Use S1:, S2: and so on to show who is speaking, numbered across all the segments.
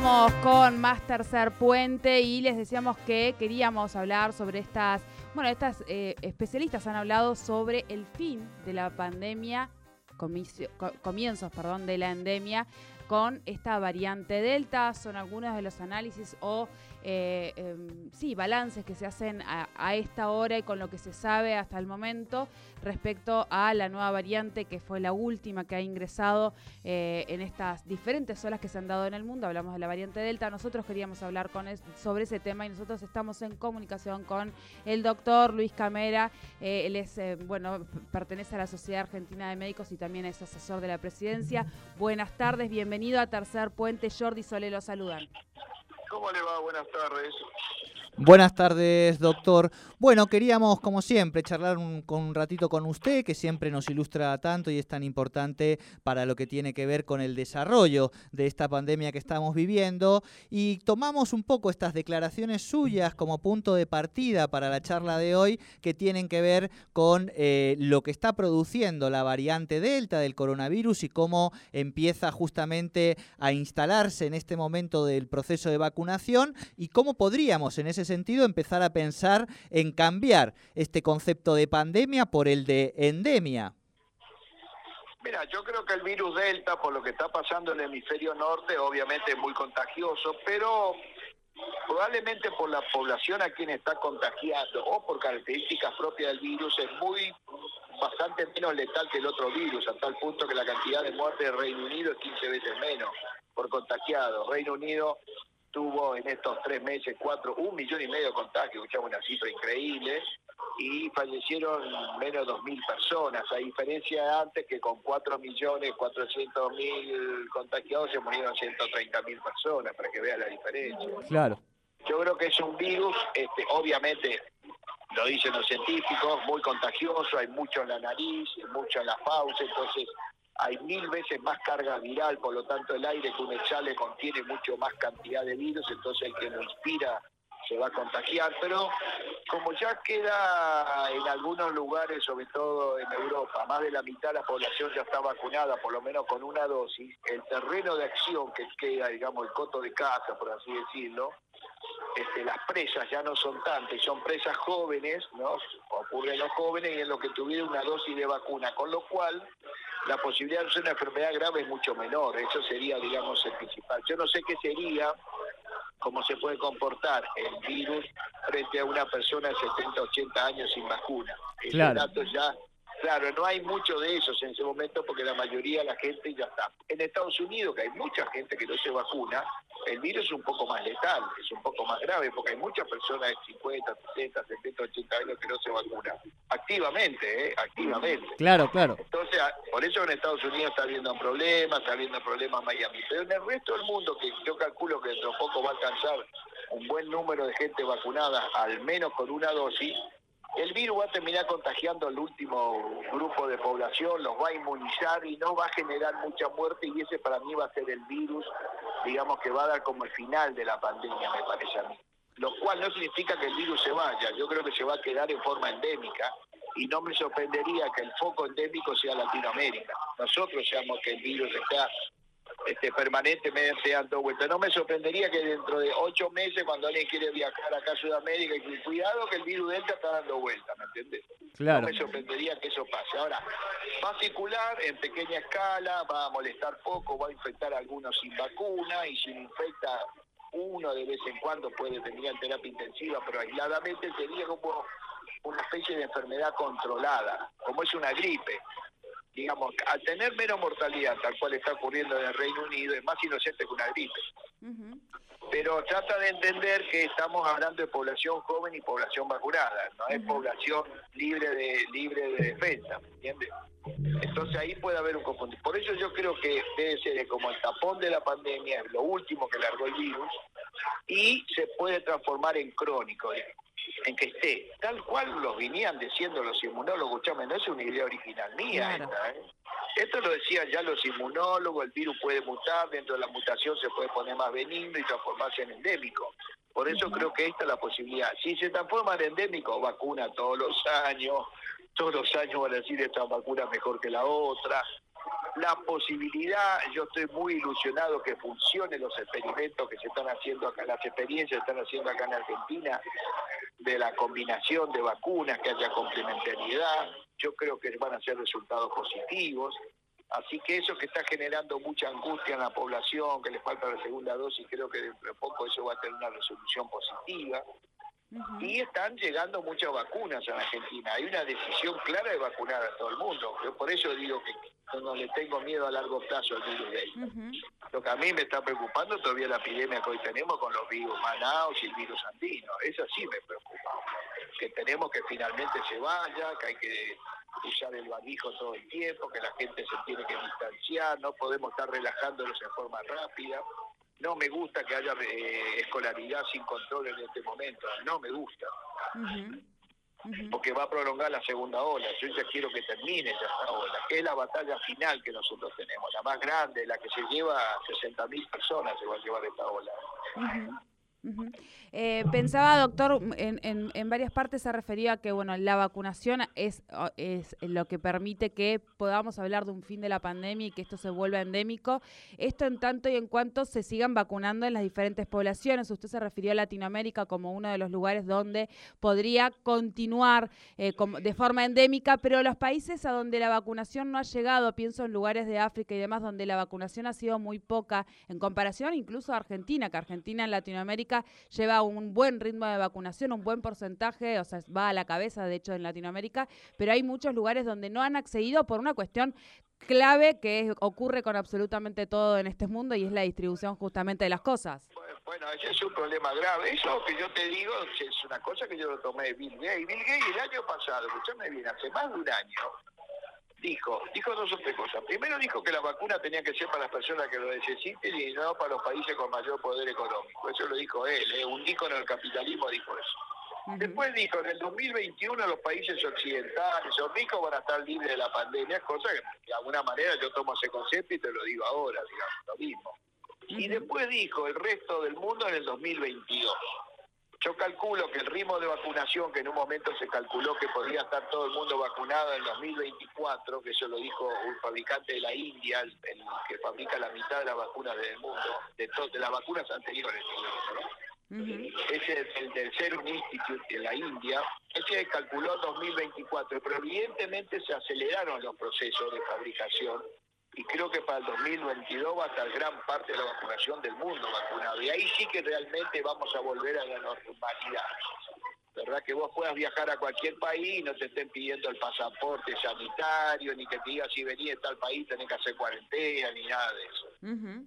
S1: Continuamos con más tercer puente y les decíamos que queríamos hablar sobre estas, bueno, estas eh, especialistas han hablado sobre el fin de la pandemia, comienzos, perdón, de la endemia con esta variante Delta. Son algunos de los análisis o eh, em, sí, balances que se hacen a, esta hora y con lo que se sabe hasta el momento respecto a la nueva variante que fue la última que ha ingresado eh, en estas diferentes olas que se han dado en el mundo. Hablamos de la variante Delta. Nosotros queríamos hablar con sobre ese tema y nosotros estamos en comunicación con el doctor Luis Camera. Eh, él es, bueno, pertenece a la Sociedad Argentina de Médicos y también es asesor de la presidencia. Buenas tardes, bienvenido a Tercer Puente. Jordi Sole lo saludan.
S2: ¿Cómo le va? Buenas tardes.
S3: Buenas tardes, doctor. Bueno, queríamos, como siempre, charlar un, con un ratito con usted, que siempre nos ilustra tanto y es tan importante para lo que tiene que ver con el desarrollo de esta pandemia que estamos viviendo. Y tomamos un poco estas declaraciones suyas como punto de partida para la charla de hoy, que tienen que ver con eh, lo que está produciendo la variante Delta del coronavirus y cómo empieza justamente a instalarse en este momento del proceso de vacunación y cómo podríamos en ese sentido empezar a pensar en cambiar este concepto de pandemia por el de endemia?
S2: Mira, yo creo que el virus Delta, por lo que está pasando en el hemisferio norte, obviamente es muy contagioso, pero probablemente por la población a quien está contagiando o por características propias del virus es muy bastante menos letal que el otro virus, a tal punto que la cantidad de muertes de Reino Unido es 15 veces menos por contagiado. Reino Unido tuvo en estos tres meses cuatro, un millón y medio de contagios, escuchamos una cifra increíble, y fallecieron menos de dos mil personas, a diferencia de antes que con cuatro millones cuatrocientos mil contagiados se murieron ciento treinta mil personas, para que vea la diferencia.
S3: Claro.
S2: Yo creo que es un virus, este, obviamente, lo dicen los científicos, muy contagioso, hay mucho en la nariz, mucho en la fauces, entonces hay mil veces más carga viral, por lo tanto el aire que uno exhale contiene mucho más cantidad de virus, entonces el que lo inspira se va a contagiar, pero como ya queda en algunos lugares, sobre todo en Europa, más de la mitad de la población ya está vacunada, por lo menos con una dosis, el terreno de acción que queda, digamos, el coto de casa, por así decirlo, este, las presas ya no son tantas, son presas jóvenes, ¿no? Ocurre en los jóvenes y en los que tuvieron una dosis de vacuna, con lo cual la posibilidad de ser una enfermedad grave es mucho menor. Eso sería, digamos, el principal. Yo no sé qué sería, cómo se puede comportar el virus frente a una persona de 70, 80 años sin vacuna.
S3: Claro.
S2: ya Claro, no hay mucho de esos en ese momento porque la mayoría de la gente ya está. En Estados Unidos, que hay mucha gente que no se vacuna, el virus es un poco más letal, es un poco más grave, porque hay muchas personas de 50, 60, 70, 80 años que no se vacunan. Activamente, ¿eh? Activamente.
S3: Claro, claro.
S2: Entonces, por eso en Estados Unidos está habiendo problemas, está habiendo problemas en Miami. Pero en el resto del mundo, que yo calculo que dentro de poco va a alcanzar un buen número de gente vacunada, al menos con una dosis, el virus va a terminar contagiando al último grupo de población, los va a inmunizar y no va a generar mucha muerte y ese para mí va a ser el virus, digamos que va a dar como el final de la pandemia, me parece a mí. Lo cual no significa que el virus se vaya, yo creo que se va a quedar en forma endémica y no me sorprendería que el foco endémico sea Latinoamérica. Nosotros seamos que el virus está este, permanentemente dando vueltas. No me sorprendería que dentro de ocho meses, cuando alguien quiere viajar acá a Sudamérica, y cuidado que el virus Delta está dando vueltas, ¿me entiendes?
S3: Claro.
S2: No me sorprendería que eso pase. Ahora, va a circular en pequeña escala, va a molestar poco, va a infectar a algunos sin vacuna, y si infecta uno de vez en cuando puede terminar terapia intensiva, pero aisladamente sería como una especie de enfermedad controlada, como es una gripe digamos, al tener menos mortalidad, tal cual está ocurriendo en el Reino Unido, es más inocente que una gripe. Pero trata de entender que estamos hablando de población joven y población vacunada, no es población libre de libre de defensa, ¿entiendes? Entonces ahí puede haber un confusión. Por eso yo creo que debe ser como el tapón de la pandemia, es lo último que largó el virus, y se puede transformar en crónico en que esté, tal cual lo venían diciendo los inmunólogos, chame, no es una idea original mía esta, ¿eh? Esto lo decían ya los inmunólogos, el virus puede mutar, dentro de la mutación se puede poner más benigno y transformarse en endémico. Por eso creo que esta es la posibilidad. Si se transforma en endémico, vacuna todos los años, todos los años van a decir esta vacuna mejor que la otra. la posibilidad, yo estoy muy ilusionado que funcionen los experimentos que se están haciendo acá, las experiencias que están haciendo acá en Argentina, de la combinación de vacunas, que haya complementariedad, yo creo que van a ser resultados positivos. Así que eso que está generando mucha angustia en la población, que le falta la segunda dosis, creo que dentro de poco eso va a tener una resolución positiva. Y están llegando muchas vacunas en Argentina. Hay una decisión clara de vacunar a todo el mundo. Yo por eso digo que no le tengo miedo a largo plazo al virus de Lo que a mí me está preocupando todavía la epidemia que hoy tenemos con los virus Manaus y el virus andino. Eso sí me preocupa. Que tenemos que finalmente se vaya, que hay que usar el barbijo todo el tiempo, que la gente se tiene que distanciar, no podemos estar relajándolos en forma rápida. No me gusta que haya eh, escolaridad sin control en este momento, no me gusta. Porque va a prolongar la segunda ola. Yo ya quiero que termine esta ola, que es la batalla final que nosotros tenemos, la más grande, la que se lleva a 60.000 personas, se va a llevar esta ola.
S1: Eh, pensaba, doctor, en, en, varias partes se refería a que bueno, la vacunación es, es lo que permite que podamos hablar de un fin de la pandemia y que esto se vuelva endémico. Esto en tanto y en cuanto se sigan vacunando en las diferentes poblaciones. Usted se refirió a Latinoamérica como uno de los lugares donde podría continuar eh, de forma endémica, pero los países a donde la vacunación no ha llegado, pienso en lugares de África y demás, donde la vacunación ha sido muy poca en comparación incluso a Argentina, que Argentina en Latinoamérica lleva un buen ritmo de vacunación, un buen porcentaje, o sea, va a la cabeza, de hecho, en Latinoamérica, pero hay muchos lugares donde no han accedido por una cuestión clave que ocurre con absolutamente todo en este mundo y es la distribución justamente de las cosas.
S2: Bueno, ese es un problema grave. Eso que yo te digo es una cosa que yo lo tomé de Bill Gates. Bill Gates el año pasado, escúchame bien, hace más de un año, dijo, dijo dos o tres cosas. Primero dijo que la vacuna tenía que ser para las personas que lo necesiten y no para los países con mayor poder económico. Eso lo dijo él, ¿eh? un ícono del capitalismo dijo eso. Después dijo, en el 2021 los países occidentales o ricos van a estar libres de la pandemia, cosa que de alguna manera yo tomo ese concepto y te lo digo ahora, digamos, lo mismo. Y después dijo, el resto del mundo en el 2022. Yo calculo que el ritmo de vacunación, que en un momento se calculó que podría estar todo el mundo vacunado en 2024, que eso lo dijo un fabricante de la India, el, que fabrica la mitad de las vacunas del mundo, de, de las vacunas anteriores, Ese es el del Serum Institute de la India, ese calculó 2024, pero evidentemente se aceleraron los procesos de fabricación y creo que para el 2022 va a estar gran parte de la vacunación del mundo vacunado. Y ahí sí que realmente vamos a volver a la normalidad. ¿Verdad? Que vos puedas viajar a cualquier país y no te estén pidiendo el pasaporte sanitario, ni que te diga si venís de tal país tenés que hacer cuarentena, ni nada de eso.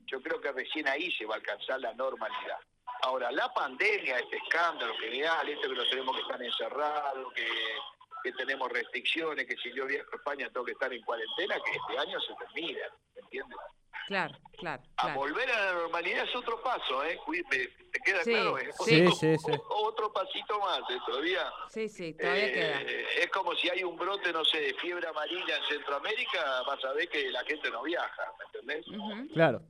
S2: Yo creo que recién ahí se va a alcanzar la normalidad. Ahora, la pandemia, este escándalo que esto que lo tenemos que estar encerrados, que que tenemos restricciones, que si yo viajo a España tengo que estar en cuarentena, que este año se termina, ¿me entiendes?
S1: Claro, claro,
S2: A volver a la normalidad es otro paso, ¿eh? ¿Te queda
S1: claro?
S3: Sí, sí, sí,
S2: Otro pasito más, ¿eh? Todavía.
S1: Sí, sí, todavía
S2: eh,
S1: queda.
S2: Es como si hay un brote, no sé, de fiebre amarilla en Centroamérica, vas a ver que la gente no viaja, ¿me entendés?
S3: Claro.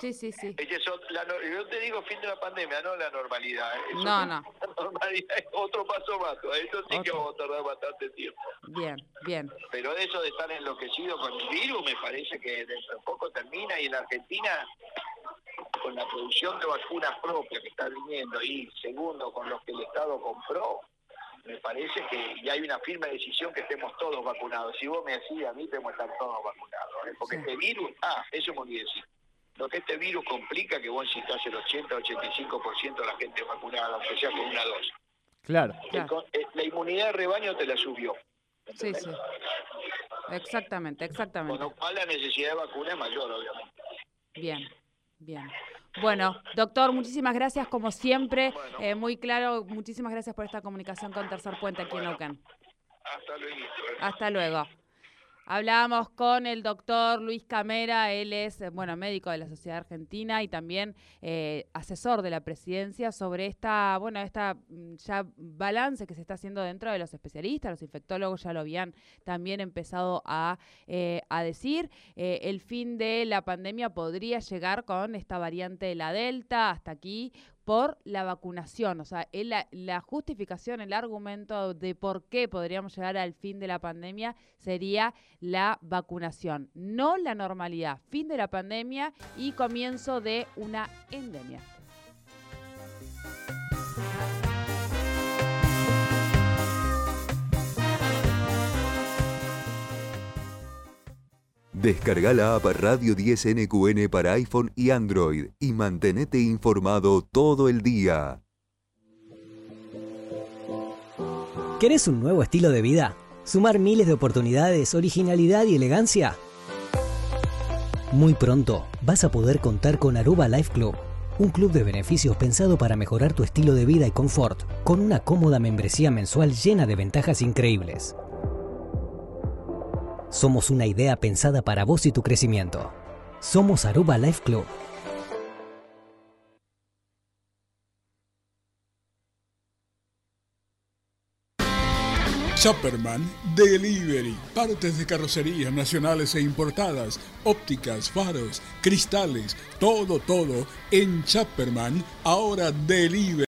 S1: Sí, sí, sí.
S2: yo te digo fin de la pandemia, no la normalidad. ¿eh?
S1: no, no.
S2: La normalidad es otro paso más. Eso sí que vamos a tardar bastante tiempo.
S1: Bien, bien.
S2: Pero eso de estar enloquecido con el virus me parece que dentro de poco termina y en Argentina con la producción de vacunas propias que está viniendo y segundo con los que el Estado compró, me parece que ya hay una firme decisión que estemos todos vacunados. Si vos me decís a mí, tenemos que estar todos vacunados. ¿eh? Porque este virus, ah, eso me olvidé decir lo que este virus complica que vos necesitas el 80-85% de la gente vacunada, aunque sea con una dosis.
S3: Claro.
S2: Eh, la inmunidad de rebaño te la subió.
S1: Sí, sí. Exactamente, exactamente.
S2: Con lo cual la necesidad de vacuna es mayor, obviamente.
S1: Bien, bien. Bueno, doctor, muchísimas gracias como siempre. Eh, muy claro, muchísimas gracias por esta comunicación con Tercer Puente aquí en Neuquén.
S2: Hasta luego.
S1: Hasta luego. Hablábamos con el doctor Luis Camera, él es, eh, bueno, médico de la Sociedad Argentina y también eh, asesor de la presidencia sobre esta, bueno, esta mm, ya balance que se está haciendo dentro de los especialistas, los infectólogos ya lo habían también empezado a, eh, a decir. el fin de la pandemia podría llegar con esta variante de la Delta hasta aquí por la vacunación. O sea, la, la, justificación, el argumento de por qué podríamos llegar al fin de la pandemia sería la vacunación, no la normalidad. Fin de la pandemia y comienzo de una endemia.
S4: Descarga la app Radio 10 NQN para iPhone y Android y mantenete informado todo el día.
S5: ¿Querés un nuevo estilo de vida? ¿Sumar miles de oportunidades, originalidad y elegancia? Muy pronto vas a poder contar con Aruba Life Club, un club de beneficios pensado para mejorar tu estilo de vida y confort, con una cómoda membresía mensual llena de ventajas increíbles. Somos una idea pensada para vos y tu crecimiento. Somos Aruba Life Club.
S6: Chopperman Delivery. Partes de carrocerías nacionales e importadas, ópticas, faros, cristales, todo, todo en Chopperman. Ahora Delivery.